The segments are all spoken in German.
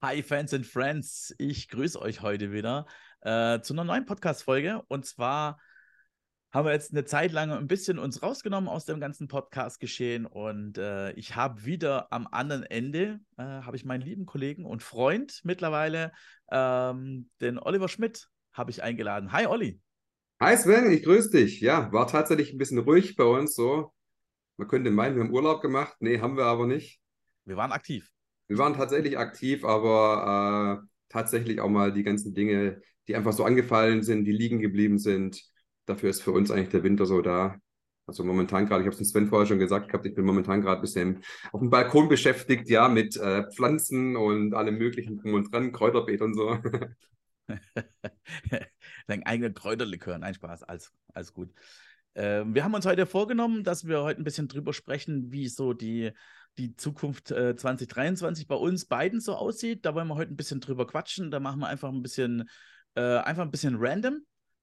Hi Fans and Friends, ich grüße euch heute wieder äh, zu einer neuen Podcast-Folge. Und zwar haben wir jetzt eine Zeit lang ein bisschen uns rausgenommen aus dem ganzen Podcast-Geschehen und äh, ich habe wieder am anderen Ende, äh, habe ich meinen lieben Kollegen und Freund mittlerweile, ähm, den Oliver Schmidt, habe ich eingeladen. Hi Olli. Hi Sven, ich grüße dich. Ja, war tatsächlich ein bisschen ruhig bei uns so. Man könnte meinen, wir haben Urlaub gemacht. Nee, haben wir aber nicht. Wir waren aktiv. Wir waren tatsächlich aktiv, aber äh, tatsächlich auch mal die ganzen Dinge, die einfach so angefallen sind, die liegen geblieben sind. Dafür ist für uns eigentlich der Winter so da. Also momentan gerade, ich habe es dem Sven vorher schon gesagt gehabt, ich bin momentan gerade ein bisschen auf dem Balkon beschäftigt, ja, mit äh, Pflanzen und allem möglichen drum und dran, Kräuterbeet und so. Dein eigener Kräuterlikör, nein, Spaß, alles, alles gut. Ähm, wir haben uns heute vorgenommen, dass wir heute ein bisschen drüber sprechen, wie so die die Zukunft äh, 2023 bei uns beiden so aussieht. Da wollen wir heute ein bisschen drüber quatschen. Da machen wir einfach ein bisschen, äh, einfach ein bisschen random,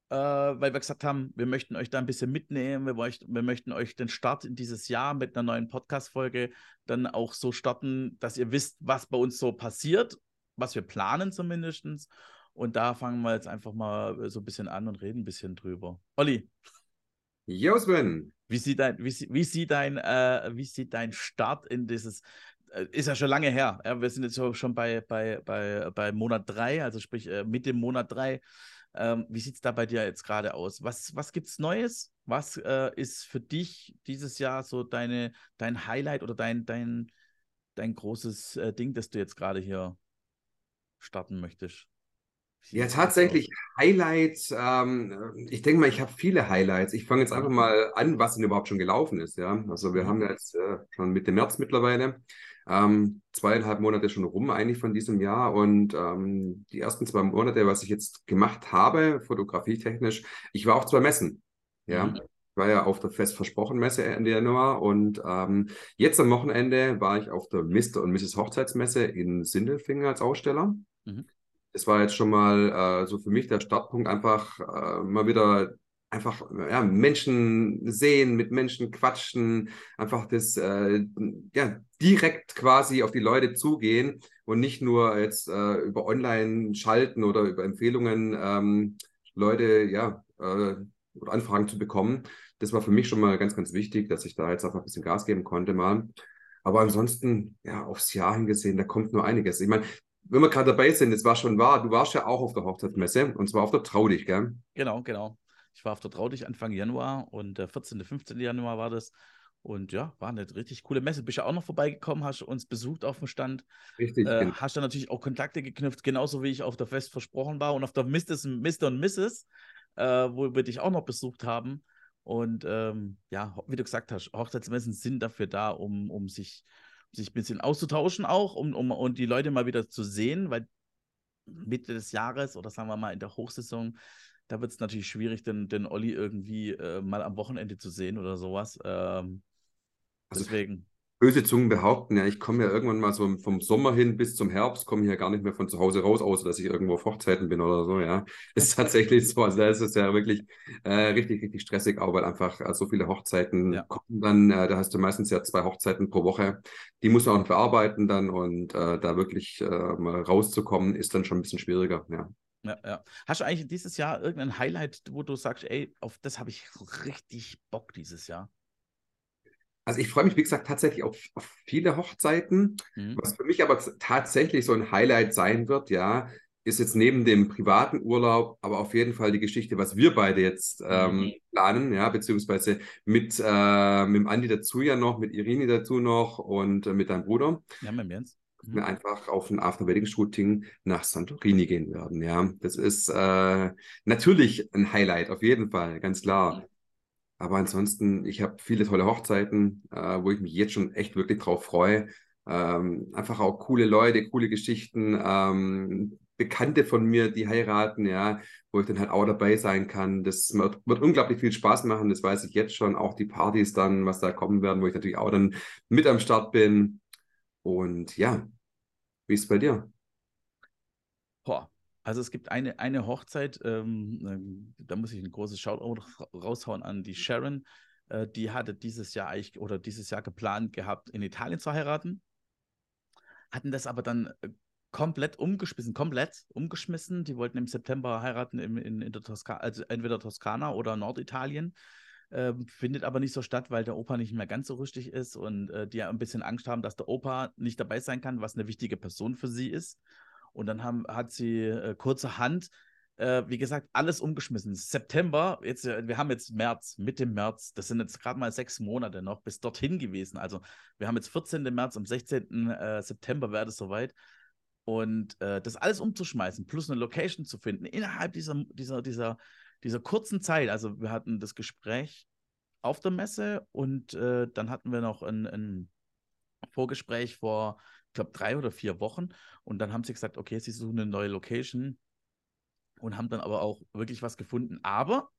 äh, weil wir gesagt haben, wir möchten euch da ein bisschen mitnehmen. Wir, möcht, wir möchten euch den Start in dieses Jahr mit einer neuen Podcast-Folge dann auch so starten, dass ihr wisst, was bei uns so passiert, was wir planen zumindest. Und da fangen wir jetzt einfach mal so ein bisschen an und reden ein bisschen drüber. Olli. Jo, Sven. Wie sieht dein, wie, wie sieht dein, äh, wie sieht dein Start in dieses, äh, ist ja schon lange her. Ja? Wir sind jetzt schon bei, bei, bei, bei Monat 3, also sprich äh, mit dem Monat 3. Ähm, wie sieht es da bei dir jetzt gerade aus? Was, was gibt es Neues? Was äh, ist für dich dieses Jahr so deine, dein Highlight oder dein, dein, dein großes äh, Ding, das du jetzt gerade hier starten möchtest? Ja, tatsächlich Highlights. Ähm, ich denke mal, ich habe viele Highlights. Ich fange jetzt einfach mal an, was denn überhaupt schon gelaufen ist. Ja, also wir mhm. haben jetzt äh, schon Mitte März mittlerweile. Ähm, zweieinhalb Monate schon rum eigentlich von diesem Jahr und ähm, die ersten zwei Monate, was ich jetzt gemacht habe, fotografietechnisch, ich war auf zwei Messen. Ja, mhm. Ich war ja auf der Fest versprochen Messe Ende Januar und ähm, jetzt am Wochenende war ich auf der Mr. und Mrs. Hochzeitsmesse in Sindelfingen als Aussteller. Mhm es war jetzt schon mal äh, so für mich der Startpunkt, einfach äh, mal wieder einfach ja, Menschen sehen, mit Menschen quatschen, einfach das äh, ja, direkt quasi auf die Leute zugehen und nicht nur jetzt äh, über Online schalten oder über Empfehlungen ähm, Leute ja äh, Anfragen zu bekommen. Das war für mich schon mal ganz, ganz wichtig, dass ich da jetzt einfach ein bisschen Gas geben konnte mal. Aber ansonsten, ja, aufs Jahr hingesehen, da kommt nur einiges. Ich meine, wenn wir gerade dabei sind, es war schon wahr, du warst ja auch auf der Hochzeitsmesse und zwar auf der Traudig, gell? Genau, genau. Ich war auf der Traudig Anfang Januar und der 14., 15. Januar war das. Und ja, war eine richtig coole Messe. Bist ja auch noch vorbeigekommen, hast uns besucht auf dem Stand. Richtig. Äh, genau. Hast dann natürlich auch Kontakte geknüpft, genauso wie ich auf der Fest versprochen war und auf der Mr. und Mrs., äh, wo wir dich auch noch besucht haben. Und ähm, ja, wie du gesagt hast, Hochzeitsmessen sind dafür da, um, um sich sich ein bisschen auszutauschen auch, um, um und die Leute mal wieder zu sehen, weil Mitte des Jahres oder sagen wir mal in der Hochsaison, da wird es natürlich schwierig, den, den Olli irgendwie äh, mal am Wochenende zu sehen oder sowas. Ähm, also, deswegen böse Zungen behaupten, ja, ich komme ja irgendwann mal so vom Sommer hin bis zum Herbst, komme ich ja gar nicht mehr von zu Hause raus, außer dass ich irgendwo auf Hochzeiten bin oder so, ja. Ist tatsächlich so. Also das ist ja wirklich äh, richtig, richtig stressig, auch weil einfach äh, so viele Hochzeiten ja. kommen dann. Äh, da hast du meistens ja zwei Hochzeiten pro Woche. Die muss man auch noch bearbeiten dann und äh, da wirklich äh, mal rauszukommen, ist dann schon ein bisschen schwieriger, ja. Ja, ja. Hast du eigentlich dieses Jahr irgendein Highlight, wo du sagst, ey, auf das habe ich richtig Bock dieses Jahr? Also ich freue mich, wie gesagt, tatsächlich auf, auf viele Hochzeiten. Mhm. Was für mich aber tatsächlich so ein Highlight sein wird, ja, ist jetzt neben dem privaten Urlaub, aber auf jeden Fall die Geschichte, was wir beide jetzt ähm, mhm. planen, ja, beziehungsweise mit, äh, mit dem Andi dazu ja noch, mit Irini dazu noch und äh, mit deinem Bruder. Ja, mit Jens. Mhm. Wir einfach auf ein After-Wedding-Shooting nach Santorini gehen werden, ja. Das ist äh, natürlich ein Highlight, auf jeden Fall, ganz klar. Aber ansonsten, ich habe viele tolle Hochzeiten, äh, wo ich mich jetzt schon echt wirklich drauf freue. Ähm, einfach auch coole Leute, coole Geschichten, ähm, Bekannte von mir, die heiraten, ja, wo ich dann halt auch dabei sein kann. Das wird, wird, unglaublich viel Spaß machen, das weiß ich jetzt schon. Auch die Partys dann, was da kommen werden, wo ich natürlich auch dann mit am Start bin. Und ja, wie ist es bei dir? Boah, also es gibt eine, eine Hochzeit, ähm, ähm, da muss ich ein großes Shoutout raushauen an die Sharon. Äh, die hatte dieses Jahr eigentlich oder dieses Jahr geplant gehabt, in Italien zu heiraten. Hatten das aber dann äh, komplett umgeschmissen, komplett umgeschmissen. Die wollten im September heiraten im, in, in der Toskana, also entweder Toskana oder Norditalien. Ähm, findet aber nicht so statt, weil der Opa nicht mehr ganz so richtig ist und äh, die ja ein bisschen Angst haben, dass der Opa nicht dabei sein kann, was eine wichtige Person für sie ist. Und dann haben, hat sie äh, kurzerhand, äh, wie gesagt, alles umgeschmissen. September, jetzt, äh, wir haben jetzt März, Mitte März, das sind jetzt gerade mal sechs Monate noch bis dorthin gewesen. Also wir haben jetzt 14. März, am 16. Äh, September wäre das soweit. Und äh, das alles umzuschmeißen, plus eine Location zu finden, innerhalb dieser, dieser, dieser, dieser kurzen Zeit. Also wir hatten das Gespräch auf der Messe und äh, dann hatten wir noch ein, ein Vorgespräch vor, glaube, drei oder vier Wochen. Und dann haben sie gesagt, okay, sie suchen eine neue Location und haben dann aber auch wirklich was gefunden. Aber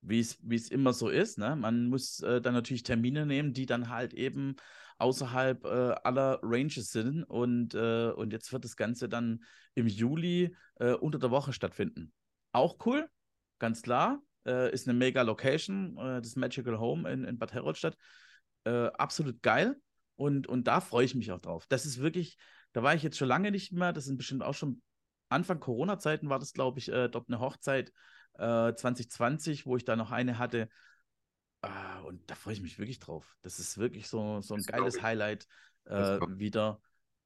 wie es immer so ist, ne? man muss äh, dann natürlich Termine nehmen, die dann halt eben außerhalb äh, aller Ranges sind. Und, äh, und jetzt wird das Ganze dann im Juli äh, unter der Woche stattfinden. Auch cool, ganz klar. Äh, ist eine mega Location, äh, das Magical Home in, in Bad Herolstadt. absolut geil. Und, und da freue ich mich auch drauf. Das ist wirklich, da war ich jetzt schon lange nicht mehr. Das sind bestimmt auch schon Anfang Corona-Zeiten war das, glaube ich, dort eine Hochzeit 2020, wo ich da noch eine hatte. Ah, und da freue ich mich wirklich drauf. Das ist wirklich so, so ein das geiles Highlight äh, wieder.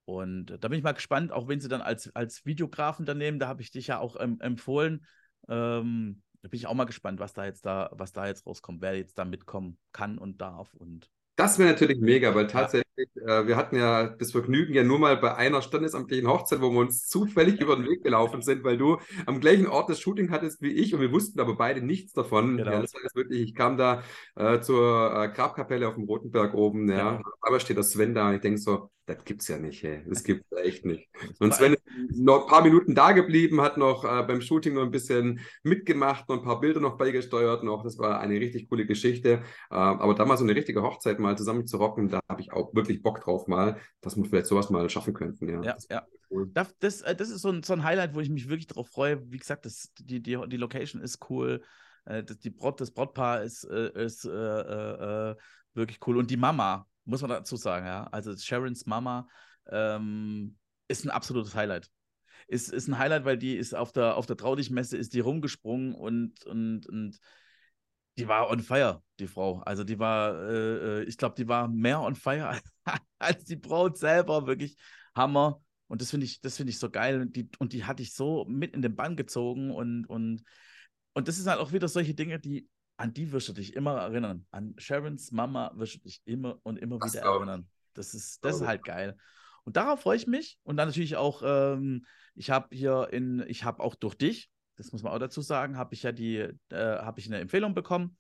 Und da bin ich mal gespannt, auch wenn sie dann als, als Videografen dann nehmen, da habe ich dich ja auch ähm, empfohlen. Ähm, da bin ich auch mal gespannt, was da jetzt da, was da jetzt rauskommt, wer jetzt da mitkommen kann und darf. Und das wäre natürlich mega, weil tatsächlich, äh, wir hatten ja das Vergnügen ja nur mal bei einer standesamtlichen Hochzeit, wo wir uns zufällig über den Weg gelaufen sind, weil du am gleichen Ort das Shooting hattest wie ich und wir wussten aber beide nichts davon. Genau. Ja, das heißt wirklich, ich kam da äh, zur äh, Grabkapelle auf dem Rotenberg oben, ja, ja. aber steht der Sven da und ich denke so, das gibt's ja nicht, ey. Das gibt's echt nicht. Und Sven ist noch ein paar Minuten da geblieben, hat noch äh, beim Shooting noch ein bisschen mitgemacht, noch ein paar Bilder noch beigesteuert noch. Das war eine richtig coole Geschichte. Äh, aber damals so eine richtige Hochzeit mal zusammen zu rocken, da habe ich auch wirklich Bock drauf mal, dass wir vielleicht sowas mal schaffen könnten. Ja, ja. ja. Cool. Das, das, äh, das, ist so ein, so ein Highlight, wo ich mich wirklich drauf freue. Wie gesagt, das, die, die, die Location ist cool. Äh, das, die Brot, das Brautpaar ist, äh, ist äh, wirklich cool. Und die Mama, muss man dazu sagen, ja. Also Sharons Mama ähm, ist ein absolutes Highlight. Ist, ist ein Highlight, weil die ist auf der, auf der Traudig-Messe ist die rumgesprungen und, und, und die war on fire, die Frau. Also die war, äh, äh ich glaube, die war mehr on fire als, als die Braut selber. Wirklich Hammer. Und das finde ich, das ich so geil. Und die, und die hatte ich so mit in den Bann gezogen und, und, und das ist halt auch wieder solche Dinge, die an die wirst du dich immer erinnern. An Sharons Mama wirst du dich immer und immer das wieder erinnern. Das ist, das ist halt geil. Und darauf freue ich mich. Und dann natürlich auch, ähm, ich habe hier in, ich habe auch durch dich, das muss man auch dazu sagen, habe ich ja die, äh, habe ich eine Empfehlung bekommen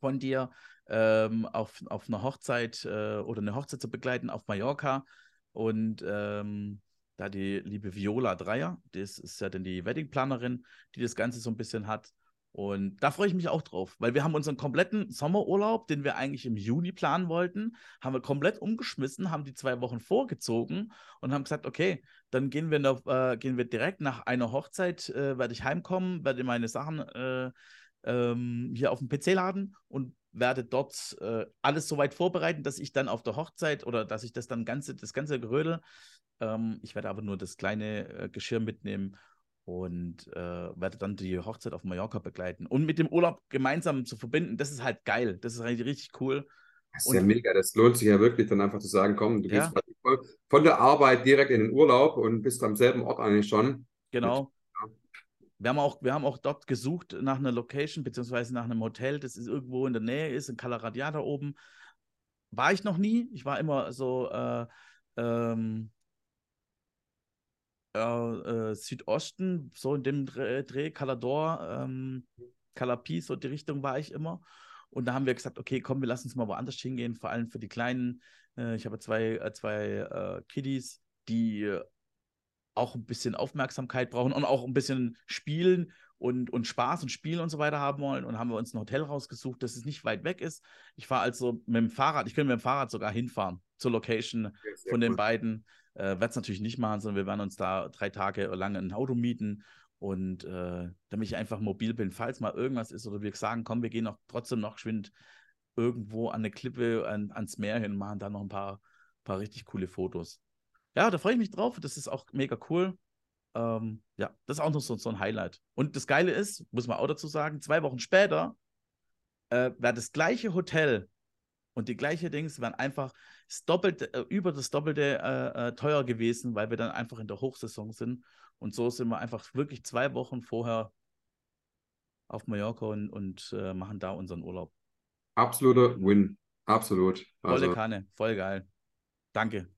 von dir, ähm, auf, auf einer Hochzeit äh, oder eine Hochzeit zu begleiten auf Mallorca. Und ähm, da die liebe Viola Dreier, das ist ja dann die Weddingplanerin, die das Ganze so ein bisschen hat. Und da freue ich mich auch drauf, weil wir haben unseren kompletten Sommerurlaub, den wir eigentlich im Juni planen wollten, haben wir komplett umgeschmissen, haben die zwei Wochen vorgezogen und haben gesagt, okay, dann gehen wir, noch, äh, gehen wir direkt nach einer Hochzeit, äh, werde ich heimkommen, werde meine Sachen äh, ähm, hier auf dem PC laden und werde dort äh, alles so weit vorbereiten, dass ich dann auf der Hochzeit oder dass ich das dann ganze, das ganze Gerödel, ähm, ich werde aber nur das kleine äh, Geschirr mitnehmen und äh, werde dann die Hochzeit auf Mallorca begleiten. Und mit dem Urlaub gemeinsam zu verbinden, das ist halt geil. Das ist halt richtig cool. Das ist und, ja mega. Das lohnt sich ja wirklich, dann einfach zu sagen, komm, du ja. gehst von der Arbeit direkt in den Urlaub und bist am selben Ort eigentlich schon. Genau. Wir haben, auch, wir haben auch dort gesucht nach einer Location, beziehungsweise nach einem Hotel, das ist irgendwo in der Nähe ist, in Calaradia da oben. War ich noch nie. Ich war immer so äh, ähm, äh, Südosten, so in dem Dreh, Dreh Calador, ähm, Calapi, so die Richtung war ich immer. Und da haben wir gesagt, okay, komm, wir lassen uns mal woanders hingehen, vor allem für die Kleinen. Äh, ich habe zwei, äh, zwei äh, Kiddies, die auch ein bisschen Aufmerksamkeit brauchen und auch ein bisschen spielen und, und Spaß und Spielen und so weiter haben wollen. Und haben wir uns ein Hotel rausgesucht, das es nicht weit weg ist. Ich fahre also mit dem Fahrrad, ich könnte mit dem Fahrrad sogar hinfahren zur Location von den cool. beiden. Äh, Werde es natürlich nicht machen, sondern wir werden uns da drei Tage lang ein Auto mieten und äh, damit ich einfach mobil bin, falls mal irgendwas ist oder wir sagen, komm, wir gehen noch trotzdem noch geschwind irgendwo an eine Klippe, an, ans Meer hin, machen da noch ein paar, paar richtig coole Fotos. Ja, da freue ich mich drauf. Das ist auch mega cool. Ähm, ja, das ist auch noch so, so, ein Highlight. Und das Geile ist, muss man auch dazu sagen, zwei Wochen später äh, wäre das gleiche Hotel und die gleiche Dings wären einfach das Doppelte, äh, über das Doppelte äh, äh, teuer gewesen, weil wir dann einfach in der Hochsaison sind. Und so sind wir einfach wirklich zwei Wochen vorher auf Mallorca und, und äh, machen da unseren Urlaub. Absoluter Win. Absolut. Also. Volle Kanne, voll geil. Danke.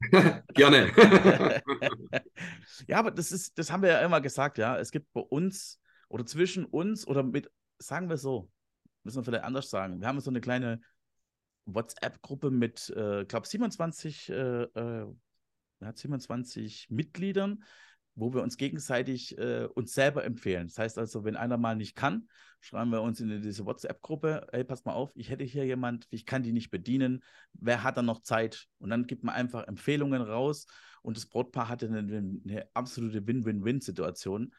Gerne. ja, aber das ist, das haben wir ja immer gesagt, ja. Es gibt bei uns oder zwischen uns oder mit, sagen wir so, müssen wir vielleicht anders sagen. Wir haben so eine kleine WhatsApp-Gruppe mit, äh, glaube 27, äh, äh, 27 Mitgliedern, wo wir uns gegenseitig äh, uns selber empfehlen. Das heißt also, wenn einer mal nicht kann, schreiben wir uns in diese WhatsApp-Gruppe, hey, pass mal auf, ich hätte hier jemand, ich kann die nicht bedienen, wer hat da noch Zeit? Und dann gibt man einfach Empfehlungen raus und das Brautpaar hatte eine, eine absolute Win-Win-Win-Situation.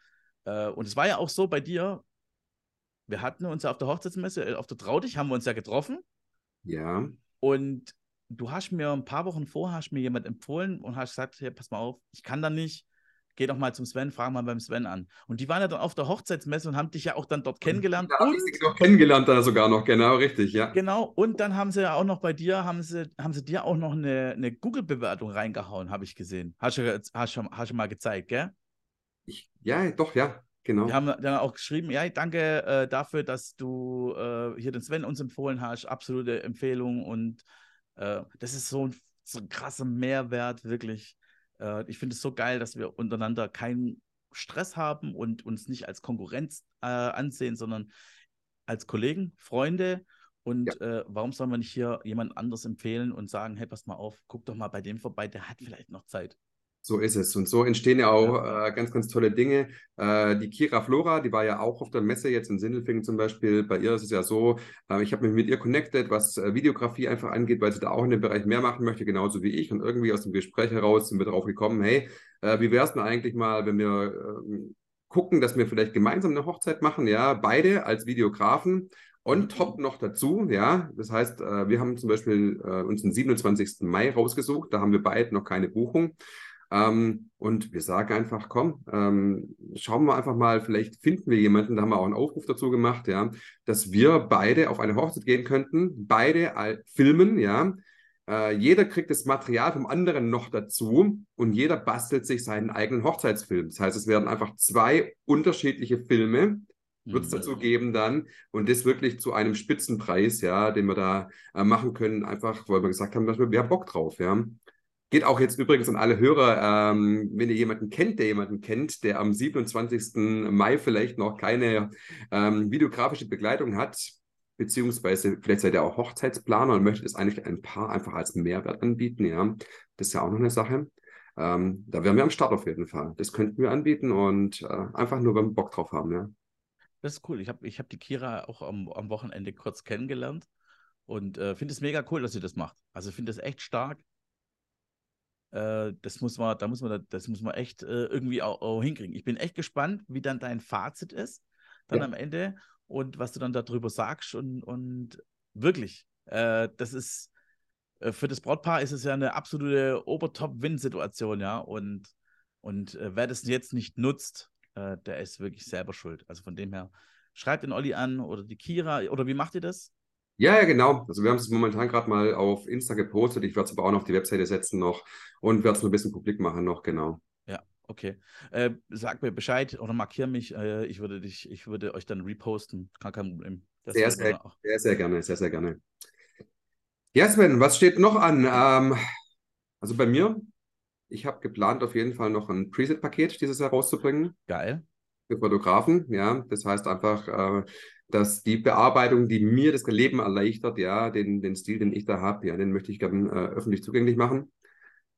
Äh, und es war ja auch so bei dir, wir hatten uns ja auf der Hochzeitsmesse, äh, auf der Traudich haben wir uns ja getroffen. Ja. Und du hast mir ein paar Wochen vorher hast mir jemand empfohlen und hast gesagt, hey, pass mal auf, ich kann da nicht, geh doch mal zum Sven, frag mal beim Sven an. Und die waren ja dann auf der Hochzeitsmesse und haben dich ja auch dann dort kennengelernt. Da habe ich sie noch kennengelernt, da sogar noch, genau, richtig, ja. Genau, und dann haben sie ja auch noch bei dir, haben sie, haben sie dir auch noch eine, eine Google-Bewertung reingehauen, habe ich gesehen. Hast du, hast, hast du mal gezeigt, gell? Ich, ja, doch, ja. Genau. Wir haben dann auch geschrieben, ja, danke äh, dafür, dass du äh, hier den Sven uns empfohlen hast. Absolute Empfehlung und äh, das ist so ein, so ein krasser Mehrwert, wirklich. Äh, ich finde es so geil, dass wir untereinander keinen Stress haben und uns nicht als Konkurrenz äh, ansehen, sondern als Kollegen, Freunde. Und ja. Äh, warum sollen wir nicht hier jemand anders empfehlen und sagen, hey, pass mal auf, guck doch mal bei dem vorbei, der hat vielleicht noch Zeit. So ist es. Und so entstehen ja auch äh, ganz, ganz tolle Dinge. Äh, die Kira Flora, die war ja auch auf der Messe jetzt in Sindelfingen zum Beispiel. Bei ihr ist es ja so, äh, ich habe mich mit ihr connected, was äh, Videografie einfach angeht, weil sie da auch in dem Bereich mehr machen möchte, genauso wie ich. Und irgendwie aus dem Gespräch heraus sind wir darauf gekommen, hey, äh, wie wäre es denn eigentlich mal, wenn wir ähm, gucken, dass wir vielleicht gemeinsam eine Hochzeit machen, ja, beide als Videografen on top noch dazu, ja. Das heißt, äh, wir haben zum Beispiel uns den 27. Mai rausgesucht, da haben wir beide noch keine Buchung. Ähm, und wir sagen einfach, komm, ähm, schauen wir einfach mal, vielleicht finden wir jemanden, da haben wir auch einen Aufruf dazu gemacht, ja, dass wir beide auf eine Hochzeit gehen könnten, beide filmen, ja. Äh, jeder kriegt das Material vom anderen noch dazu und jeder bastelt sich seinen eigenen Hochzeitsfilm. Das heißt, es werden einfach zwei unterschiedliche Filme, wird es mhm. dazu geben dann und das wirklich zu einem Spitzenpreis, ja, den wir da äh, machen können, einfach weil wir gesagt haben, dass wir, wir haben Bock drauf, ja. Geht auch jetzt übrigens an alle Hörer, ähm, wenn ihr jemanden kennt, der jemanden kennt, der am 27. Mai vielleicht noch keine ähm, videografische Begleitung hat, beziehungsweise vielleicht seid ihr auch Hochzeitsplaner und möchtet es eigentlich ein Paar einfach als Mehrwert anbieten, ja, das ist ja auch noch eine Sache. Ähm, da wären wir am Start auf jeden Fall. Das könnten wir anbieten und äh, einfach nur, wenn wir Bock drauf haben, ja. Das ist cool. Ich habe ich hab die Kira auch am, am Wochenende kurz kennengelernt und äh, finde es mega cool, dass sie das macht. Also finde es echt stark äh, das muss man, da muss man, das muss man echt äh, irgendwie auch, auch, hinkriegen. Ich bin echt gespannt, wie dann dein Fazit ist, dann ja. am Ende und was du dann darüber sagst und, und wirklich, äh, das ist äh, für das Brautpaar ist es ja eine absolute Obertop-Win-Situation, ja. Und, und äh, wer das jetzt nicht nutzt, der ist wirklich selber schuld. Also von dem her, schreibt den Olli an oder die Kira oder wie macht ihr das? Ja, ja, genau. Also wir haben es momentan gerade mal auf Insta gepostet. Ich werde es aber auch noch auf die Webseite setzen noch und werde es noch ein bisschen publik machen noch, genau. Ja, okay. Äh, sag mir Bescheid oder markiere mich. Äh, ich würde dich, ich würde euch dann reposten. Gar kein Problem. Sehr, sehr, sehr, sehr gerne, sehr, sehr gerne. Ja, Sven, was steht noch an? Ähm, also bei mir, ich habe geplant, auf jeden Fall noch ein Preset-Paket dieses Jahr rauszubringen. Geil. Für Fotografen, ja. Das heißt einfach, äh, dass die Bearbeitung, die mir das Leben erleichtert, ja, den, den Stil, den ich da habe, ja, den möchte ich gerne äh, öffentlich zugänglich machen.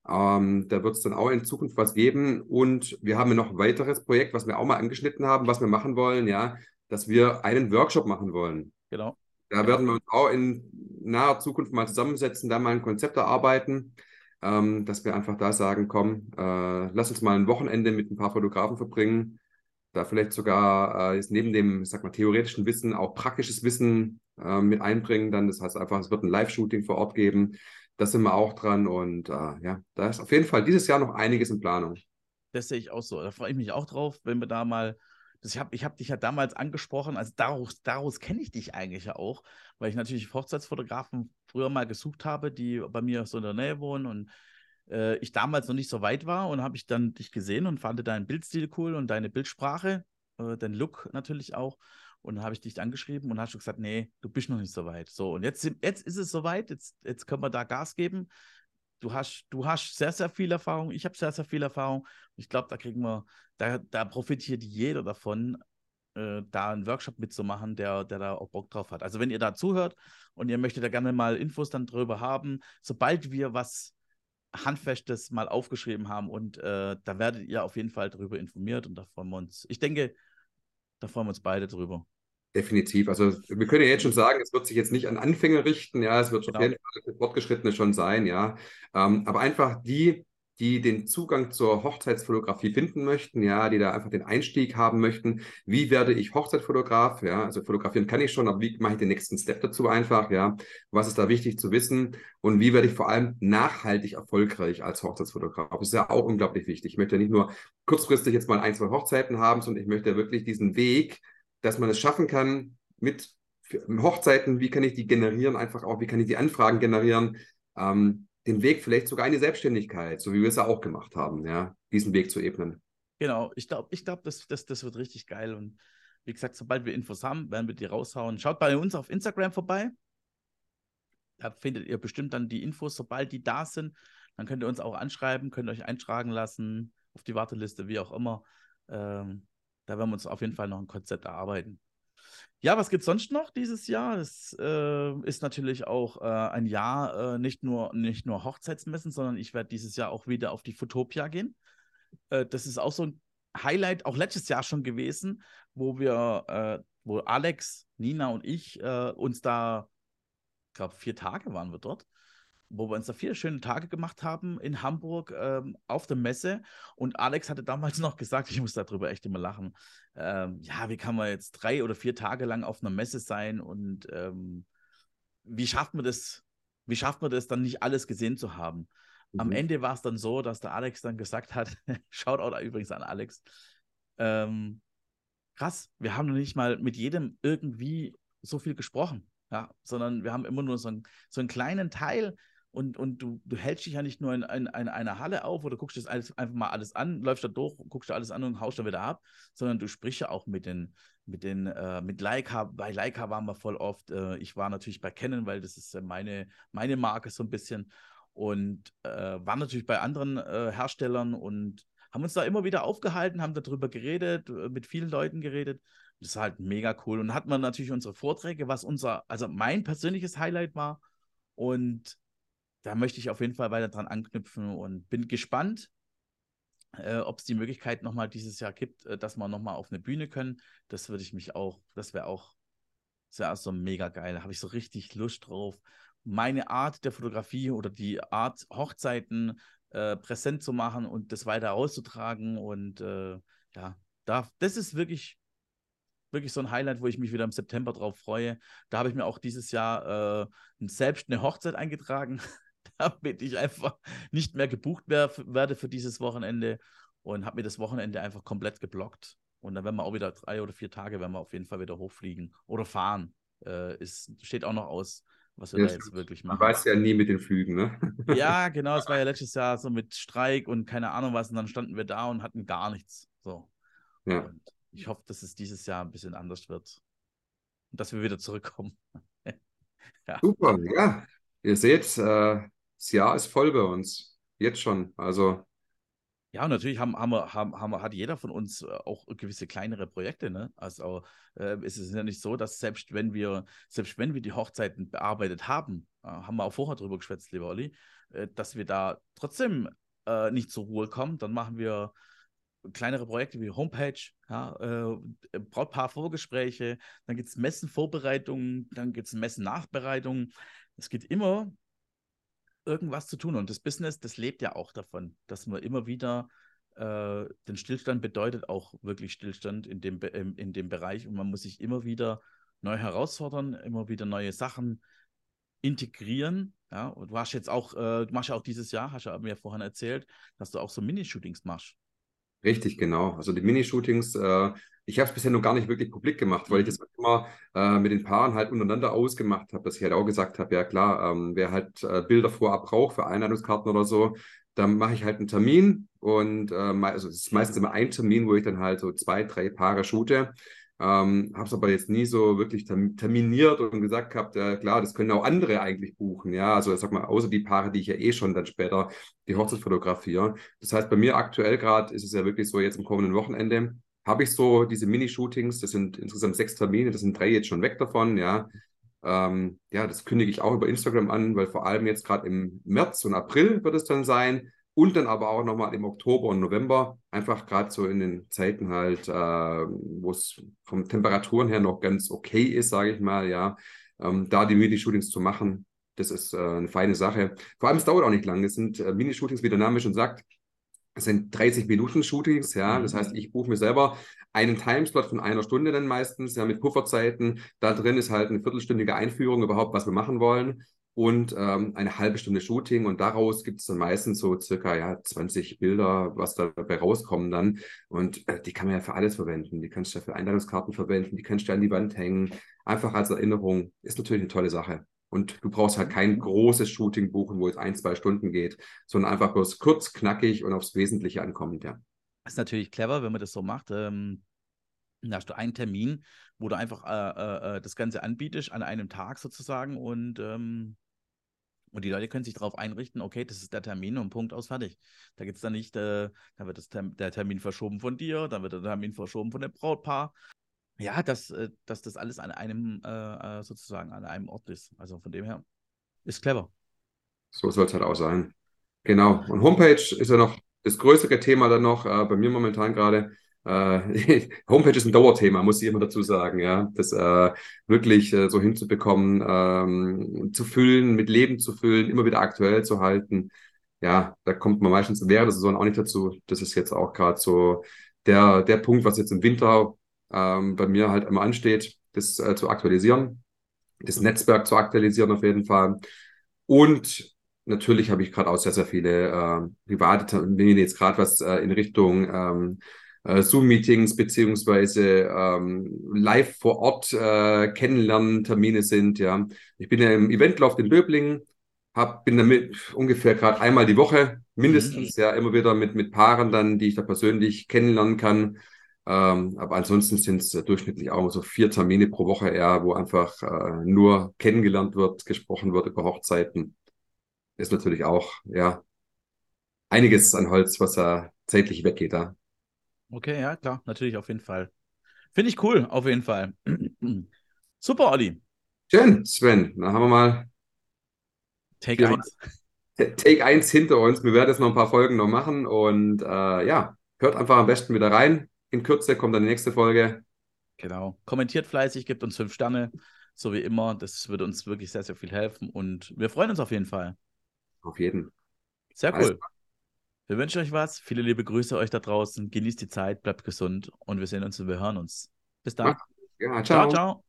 Ähm, da wird es dann auch in Zukunft was geben. Und wir haben noch ein weiteres Projekt, was wir auch mal angeschnitten haben, was wir machen wollen, ja, dass wir einen Workshop machen wollen. Genau. Da genau. werden wir uns auch in naher Zukunft mal zusammensetzen, da mal ein Konzept erarbeiten, ähm, dass wir einfach da sagen, komm, äh, lass uns mal ein Wochenende mit ein paar Fotografen verbringen da vielleicht sogar äh, jetzt neben dem, ich sag mal, theoretischen Wissen auch praktisches Wissen äh, mit einbringen. Dann, das heißt einfach, es wird ein Live-Shooting vor Ort geben. Da sind wir auch dran und äh, ja, da ist auf jeden Fall dieses Jahr noch einiges in Planung. Das sehe ich auch so. Da freue ich mich auch drauf, wenn wir da mal. Ich habe ich hab dich ja damals angesprochen, also daraus, daraus kenne ich dich eigentlich ja auch, weil ich natürlich Hochzeitsfotografen früher mal gesucht habe, die bei mir so in der Nähe wohnen und äh, ich damals noch nicht so weit war und habe ich dann dich gesehen und fand deinen Bildstil cool und deine Bildsprache, äh, dein Look natürlich auch. Und dann habe ich dich angeschrieben und hast du gesagt, nee, du bist noch nicht so weit. So, und jetzt, jetzt ist es soweit, jetzt, jetzt können wir da Gas geben. Du hast, du hast sehr, sehr viel Erfahrung, ich habe sehr, sehr viel Erfahrung. Ich glaube, da kriegen wir, da, da profitiert jeder davon, äh, da einen Workshop mitzumachen, der, der da auch Bock drauf hat. Also wenn ihr da zuhört und ihr möchtet da gerne mal Infos dann drüber haben, sobald wir was Handfestes mal aufgeschrieben haben und äh, da werdet ihr auf jeden Fall darüber informiert und da freuen wir uns. Ich denke, da freuen wir uns beide drüber. Definitiv. Also wir können ja jetzt schon sagen, es wird sich jetzt nicht an Anfänger richten, ja, es wird genau. auf jeden Fall für Fortgeschrittene schon sein, ja. Ähm, aber einfach die, die den Zugang zur Hochzeitsfotografie finden möchten, ja, die da einfach den Einstieg haben möchten. Wie werde ich Hochzeitfotograf? Ja, also fotografieren kann ich schon, aber wie mache ich den nächsten Step dazu einfach? Ja, was ist da wichtig zu wissen? Und wie werde ich vor allem nachhaltig erfolgreich als Hochzeitsfotograf? Das ist ja auch unglaublich wichtig. Ich möchte ja nicht nur kurzfristig jetzt mal ein, zwei Hochzeiten haben, sondern ich möchte wirklich diesen Weg, dass man es schaffen kann mit Hochzeiten, wie kann ich die generieren, einfach auch, wie kann ich die Anfragen generieren, ähm, den Weg vielleicht sogar in die Selbstständigkeit, so wie wir es ja auch gemacht haben, ja, diesen Weg zu ebnen. Genau, ich glaube, ich glaub, das, das, das wird richtig geil. Und wie gesagt, sobald wir Infos haben, werden wir die raushauen. Schaut bei uns auf Instagram vorbei. Da findet ihr bestimmt dann die Infos, sobald die da sind. Dann könnt ihr uns auch anschreiben, könnt euch eintragen lassen auf die Warteliste, wie auch immer. Ähm, da werden wir uns auf jeden Fall noch ein Konzept erarbeiten. Ja, was gibt es sonst noch dieses Jahr? Es äh, ist natürlich auch äh, ein Jahr äh, nicht, nur, nicht nur Hochzeitsmessen, sondern ich werde dieses Jahr auch wieder auf die Fotopia gehen. Äh, das ist auch so ein Highlight, auch letztes Jahr schon gewesen, wo wir, äh, wo Alex, Nina und ich äh, uns da, ich glaube, vier Tage waren wir dort, wo wir uns da vier schöne Tage gemacht haben in Hamburg ähm, auf der Messe. Und Alex hatte damals noch gesagt, ich muss darüber echt immer lachen, ähm, ja, wie kann man jetzt drei oder vier Tage lang auf einer Messe sein und ähm, wie schafft man das, wie schafft man das dann nicht alles gesehen zu haben? Mhm. Am Ende war es dann so, dass der Alex dann gesagt hat, schaut auch übrigens an Alex, ähm, krass, wir haben noch nicht mal mit jedem irgendwie so viel gesprochen. Ja, sondern wir haben immer nur so, ein, so einen kleinen Teil und, und du, du hältst dich ja nicht nur in, in, in einer Halle auf oder guckst das alles, einfach mal alles an, läufst da durch, guckst da alles an und haust da wieder ab, sondern du sprichst ja auch mit den, mit den, äh, mit Leica, bei Leica waren wir voll oft, äh, ich war natürlich bei Canon, weil das ist meine, meine Marke so ein bisschen und äh, waren natürlich bei anderen äh, Herstellern und haben uns da immer wieder aufgehalten, haben darüber geredet, äh, mit vielen Leuten geredet. Das ist halt mega cool. Und hat man natürlich unsere Vorträge, was unser, also mein persönliches Highlight war. Und da möchte ich auf jeden Fall weiter dran anknüpfen und bin gespannt, äh, ob es die Möglichkeit nochmal dieses Jahr gibt, äh, dass wir nochmal auf eine Bühne können. Das würde ich mich auch, das wäre auch, wäre so mega geil. Da habe ich so richtig Lust drauf. Meine Art der Fotografie oder die Art, Hochzeiten äh, präsent zu machen und das weiter auszutragen. Und äh, ja, da, das ist wirklich wirklich so ein Highlight, wo ich mich wieder im September drauf freue. Da habe ich mir auch dieses Jahr äh, selbst eine Hochzeit eingetragen. damit ich einfach nicht mehr gebucht werde für dieses Wochenende und habe mir das Wochenende einfach komplett geblockt. Und dann werden wir auch wieder drei oder vier Tage, werden wir auf jeden Fall wieder hochfliegen oder fahren. Äh, ist, steht auch noch aus, was wir ja, da jetzt wirklich machen. Man weiß ja nie mit den Flügen, ne? ja, genau. Es war ja letztes Jahr so mit Streik und keine Ahnung was. Und dann standen wir da und hatten gar nichts. So. Ja. Und ich hoffe, dass es dieses Jahr ein bisschen anders wird. Und dass wir wieder zurückkommen. ja. Super, ja. Ihr seht, äh, das Jahr ist voll bei uns. Jetzt schon. Also. Ja, natürlich haben, haben, haben, haben, hat jeder von uns äh, auch gewisse kleinere Projekte. Ne? Also äh, es ist ja nicht so, dass selbst wenn wir, selbst wenn wir die Hochzeiten bearbeitet haben, äh, haben wir auch vorher drüber geschwätzt, lieber Olli, äh, dass wir da trotzdem nicht zur Ruhe kommen. Dann machen wir kleinere Projekte wie Homepage, ja, äh, Brautpaar-Vorgespräche, dann gibt es Messenvorbereitungen, dann gibt es Messen-Nachbereitungen. Es geht immer irgendwas zu tun. Und das Business, das lebt ja auch davon, dass man immer wieder äh, den Stillstand bedeutet auch wirklich Stillstand in dem, in, in dem Bereich. Und man muss sich immer wieder neu herausfordern, immer wieder neue Sachen integrieren. Ja, und du hast jetzt auch, äh, machst ja auch dieses Jahr, hast du mir vorhin erzählt, dass du auch so Minishootings machst. Richtig, genau. Also die Minishootings, äh, ich habe es bisher noch gar nicht wirklich publik gemacht, weil ich mhm. das immer äh, mit den Paaren halt untereinander ausgemacht habe, dass ich halt auch gesagt habe, ja klar, ähm, wer halt äh, Bilder vorab braucht für Einladungskarten oder so, dann mache ich halt einen Termin und äh, also es ist meistens immer ein Termin, wo ich dann halt so zwei, drei Paare shoote. Ähm, habe es aber jetzt nie so wirklich terminiert und gesagt gehabt, äh, klar, das können auch andere eigentlich buchen. Ja, also sag mal, außer die Paare, die ich ja eh schon dann später die Hochzeit fotografiere. Das heißt, bei mir aktuell gerade ist es ja wirklich so, jetzt im kommenden Wochenende habe ich so diese Mini-Shootings, das sind insgesamt sechs Termine, das sind drei jetzt schon weg davon, ja. Ähm, ja, das kündige ich auch über Instagram an, weil vor allem jetzt gerade im März und April wird es dann sein und dann aber auch nochmal im Oktober und November, einfach gerade so in den Zeiten halt, äh, wo es von Temperaturen her noch ganz okay ist, sage ich mal, ja, ähm, da die Mini-Shootings zu machen, das ist äh, eine feine Sache. Vor allem, es dauert auch nicht lange. Es sind äh, Mini-Shootings, wie der Name schon sagt, es sind 30 Minuten Shootings, ja. Das heißt, mhm. ich buche mir selber einen Timeslot von einer Stunde dann meistens, ja, mit Pufferzeiten. Da drin ist halt eine viertelstündige Einführung überhaupt, was wir machen wollen und ähm, eine halbe Stunde Shooting und daraus gibt es dann meistens so circa ja 20 Bilder, was dabei rauskommen dann und äh, die kann man ja für alles verwenden. Die kannst du ja für Einladungskarten verwenden, die kannst du ja an die Wand hängen, einfach als Erinnerung. Ist natürlich eine tolle Sache. Und du brauchst halt kein großes Shooting buchen, wo es ein, zwei Stunden geht, sondern einfach bloß kurz, knackig und aufs Wesentliche ankommt, ja. Das ist natürlich clever, wenn man das so macht. Ähm, da hast du einen Termin, wo du einfach äh, äh, äh das Ganze anbietest an einem Tag sozusagen und ähm, und die Leute können sich darauf einrichten, okay, das ist der Termin und Punkt aus, fertig. Da gibt es dann nicht, äh, da wird das Term der Termin verschoben von dir, dann wird der Termin verschoben von dem Brautpaar. Ja, dass, äh, dass das alles an einem, äh, äh, sozusagen an einem Ort ist. Also von dem her ist clever. So soll es halt auch sein. Genau. Und Homepage ist ja noch das größere Thema dann noch, äh, bei mir momentan gerade. Äh, Homepage ist ein Dauerthema, muss ich immer dazu sagen, ja. Das äh, wirklich äh, so hinzubekommen, ähm, zu füllen, mit Leben zu füllen, immer wieder aktuell zu halten. Ja, da kommt man meistens während der Saison auch nicht dazu. Das ist jetzt auch gerade so der, der Punkt, was jetzt im Winter ähm, bei mir halt immer ansteht, das äh, zu aktualisieren, das Netzwerk zu aktualisieren auf jeden Fall. Und natürlich habe ich gerade auch sehr, sehr viele äh, private Termine, jetzt gerade was äh, in Richtung ähm, äh, Zoom-Meetings beziehungsweise ähm, live vor Ort äh, Kennenlernen-Termine sind. Ja, ich bin ja im Eventlauf in Böblingen, hab, bin damit ungefähr gerade einmal die Woche mindestens, mhm. ja, immer wieder mit, mit Paaren dann, die ich da persönlich kennenlernen kann. Ähm, aber ansonsten sind es äh, durchschnittlich auch so vier Termine pro Woche eher, wo einfach äh, nur kennengelernt wird, gesprochen wird über Hochzeiten. Ist natürlich auch, ja, einiges an Holz, was da zeitlich weggeht da. Okay, ja, klar, natürlich, auf jeden Fall. Finde ich cool, auf jeden Fall. Super, Olli. Schön, Sven. Dann haben wir mal Take 1. Take 1 hinter uns. Wir werden jetzt noch ein paar Folgen noch machen und äh, ja, hört einfach am besten wieder rein. In Kürze kommt dann die nächste Folge. Genau. Kommentiert fleißig, gebt uns fünf Sterne, so wie immer. Das würde uns wirklich sehr, sehr viel helfen und wir freuen uns auf jeden Fall. Auf jeden. Sehr cool. Wir wünschen euch was. Viele liebe Grüße euch da draußen. Genießt die Zeit, bleibt gesund und wir sehen uns und wir hören uns. Bis dann. Ja, ciao. ciao, ciao.